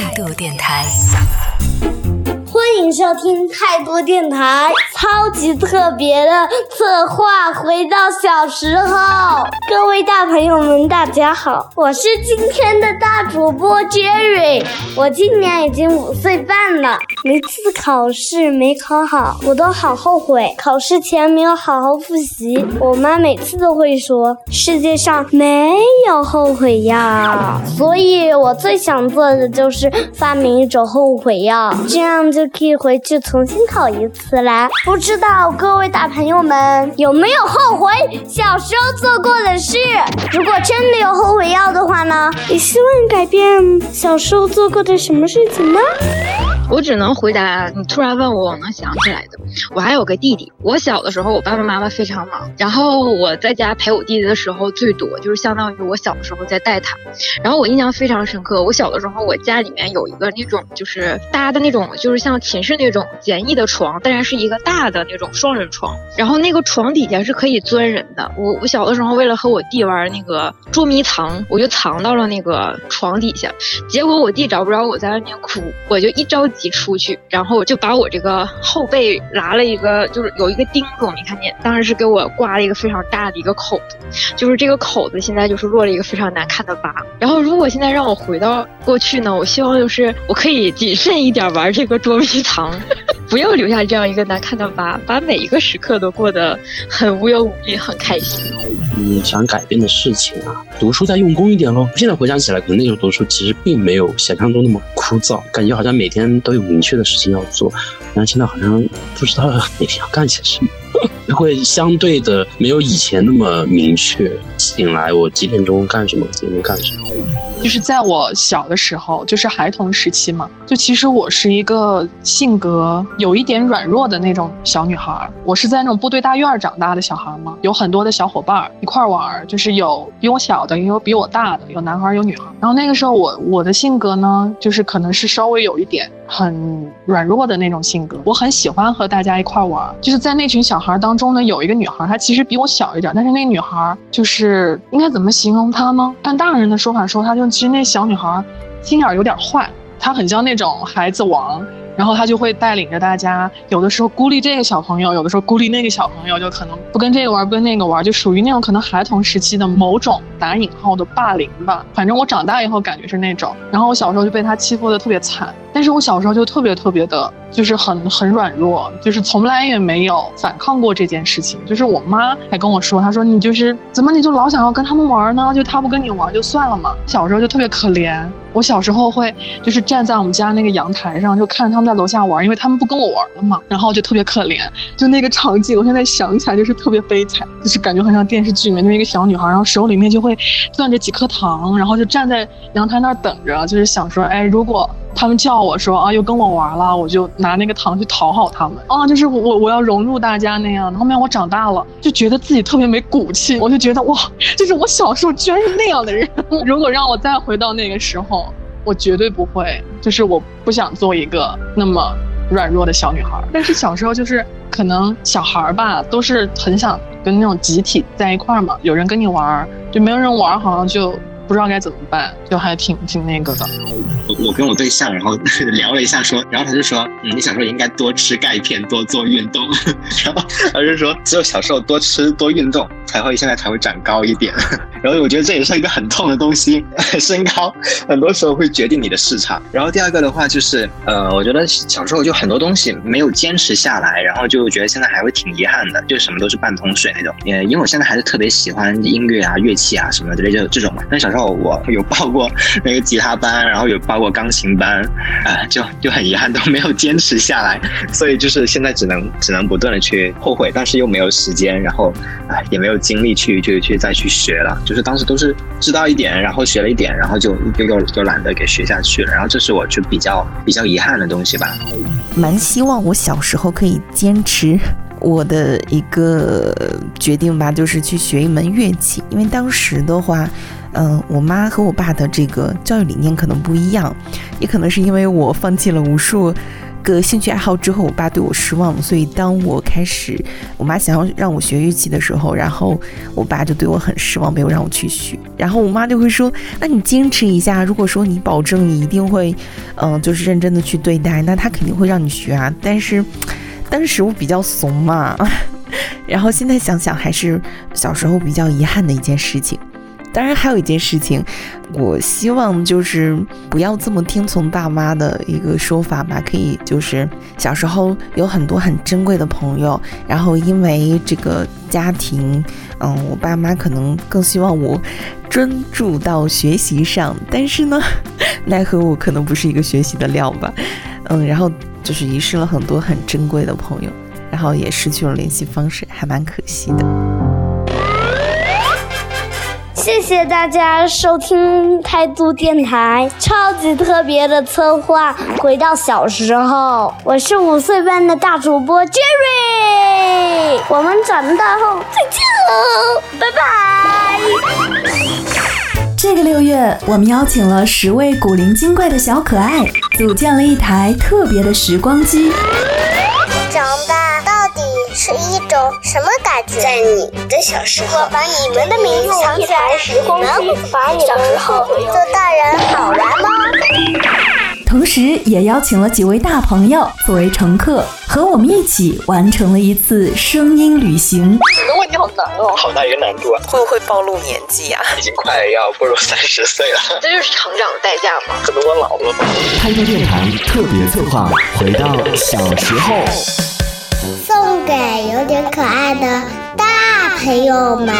态度电台。欢迎收听态度电台超级特别的策划，回到小时候。各位大朋友们，大家好，我是今天的大主播 Jerry。我今年已经五岁半了，每次考试没考好，我都好后悔。考试前没有好好复习，我妈每次都会说：“世界上没有后悔药。”所以我最想做的就是发明一种后悔药，这样就可以回去重新考一次啦。不知道各位大朋友们有没有后悔小时候做过的事？如果真的有后悔药的话呢？你希望改变小时候做过的什么事情呢？我只能回答你突然问我，我能想起来的。我还有个弟弟，我小的时候我爸爸妈妈非常忙，然后我在家陪我弟弟的时候最多，就是相当于我小的时候在带他。然后我印象非常深刻，我小的时候我家里面有一个那种就是搭的那种，就是像寝室那种简易的床，但是是一个大的那种双人床。然后那个床底下是可以钻人的。我我小的时候为了和我弟玩那个捉迷藏，我就藏到了那个床底下，结果我弟找不着我在外面哭，我就一着急。一出去，然后就把我这个后背拉了一个，就是有一个钉子，我没看见，当时是给我刮了一个非常大的一个口子，就是这个口子现在就是落了一个非常难看的疤。然后如果现在让我回到过去呢，我希望就是我可以谨慎一点玩这个捉迷藏，不要留下这样一个难看的疤，把每一个时刻都过得很无忧无虑，很开心。你想改变的事情啊，读书再用功一点喽。现在回想起来，可能那时候读书其实并没有想象中那么枯燥，感觉好像每天都有明确的事情要做，但现在好像不知道每天要干些什么，会相对的没有以前那么明确。醒来我几点钟干什么，几点钟干什么。就是在我小的时候，就是孩童时期嘛，就其实我是一个性格有一点软弱的那种小女孩。我是在那种部队大院长大的小孩嘛，有很多的小伙伴一块玩，就是有比我小的，也有比我大的，有男孩有女孩。然后那个时候我我的性格呢，就是可能是稍微有一点很软弱的那种性格。我很喜欢和大家一块玩，就是在那群小孩当中呢，有一个女孩，她其实比我小一点，但是那女孩就是应该怎么形容她呢？按大人的说法说，她就。其实那小女孩心眼有点坏，她很像那种孩子王，然后他就会带领着大家，有的时候孤立这个小朋友，有的时候孤立那个小朋友，就可能不跟这个玩，不跟那个玩，就属于那种可能孩童时期的某种打引号的霸凌吧。反正我长大以后感觉是那种，然后我小时候就被他欺负的特别惨，但是我小时候就特别特别的。就是很很软弱，就是从来也没有反抗过这件事情。就是我妈还跟我说，她说你就是怎么你就老想要跟他们玩呢？就他不跟你玩就算了嘛。小时候就特别可怜。我小时候会就是站在我们家那个阳台上，就看着他们在楼下玩，因为他们不跟我玩了嘛。然后就特别可怜，就那个场景，我现在想起来就是特别悲惨，就是感觉很像电视剧里面那一个小女孩，然后手里面就会攥着几颗糖，然后就站在阳台那儿等着，就是想说，哎，如果。他们叫我说啊，又跟我玩了，我就拿那个糖去讨好他们啊，就是我我要融入大家那样。后面我长大了，就觉得自己特别没骨气，我就觉得哇，就是我小时候居然是那样的人。如果让我再回到那个时候，我绝对不会，就是我不想做一个那么软弱的小女孩。但是小时候就是可能小孩吧，都是很想跟那种集体在一块儿嘛，有人跟你玩，就没有人玩，好像就。不知道该怎么办，就还挺挺那个的。我我跟我对象，然后聊了一下，说，然后他就说，你小时候应该多吃钙片，多做运动。然后他就说，只有小时候多吃多运动，才会现在才会长高一点。然后我觉得这也是一个很痛的东西，身高很多时候会决定你的市场。然后第二个的话就是，呃，我觉得小时候就很多东西没有坚持下来，然后就觉得现在还会挺遗憾的，就什么都是半桶水那种。呃，因为我现在还是特别喜欢音乐啊、乐器啊什么之类就这种嘛。但小时候。我有报过那个吉他班，然后有报过钢琴班，啊，就就很遗憾都没有坚持下来，所以就是现在只能只能不断的去后悔，但是又没有时间，然后啊也没有精力去去去再去学了，就是当时都是知道一点，然后学了一点，然后就又又又懒得给学下去了，然后这是我就比较比较遗憾的东西吧。蛮希望我小时候可以坚持我的一个决定吧，就是去学一门乐器，因为当时的话。嗯，我妈和我爸的这个教育理念可能不一样，也可能是因为我放弃了无数个兴趣爱好之后，我爸对我失望，所以当我开始，我妈想要让我学乐器的时候，然后我爸就对我很失望，没有让我去学。然后我妈就会说：“那你坚持一下，如果说你保证你一定会，嗯，就是认真的去对待，那他肯定会让你学啊。”但是当时我比较怂嘛，然后现在想想还是小时候比较遗憾的一件事情。当然，还有一件事情，我希望就是不要这么听从爸妈的一个说法吧。可以就是小时候有很多很珍贵的朋友，然后因为这个家庭，嗯，我爸妈可能更希望我专注到学习上，但是呢，奈何我可能不是一个学习的料吧，嗯，然后就是遗失了很多很珍贵的朋友，然后也失去了联系方式，还蛮可惜的。谢谢大家收听态度电台超级特别的策划。回到小时候，我是五岁班的大主播 Jerry。我们长大后再见喽，拜拜。这个六月，我们邀请了十位古灵精怪的小可爱，组建了一台特别的时光机。长大到底是一种什么感觉？在你的小时候，把你们的名字藏起来，时光机把你小时候做大人好玩吗？同时，也邀请了几位大朋友作为乘客，和我们一起完成了一次声音旅行。你的问题好难哦，好大一个难度啊！会不会暴露年纪呀？已经快要步入三十岁了，这就是成长的代价吗？可能我老了吧。开播电台特别策划，回到小时候，送给有点可爱的大朋友们。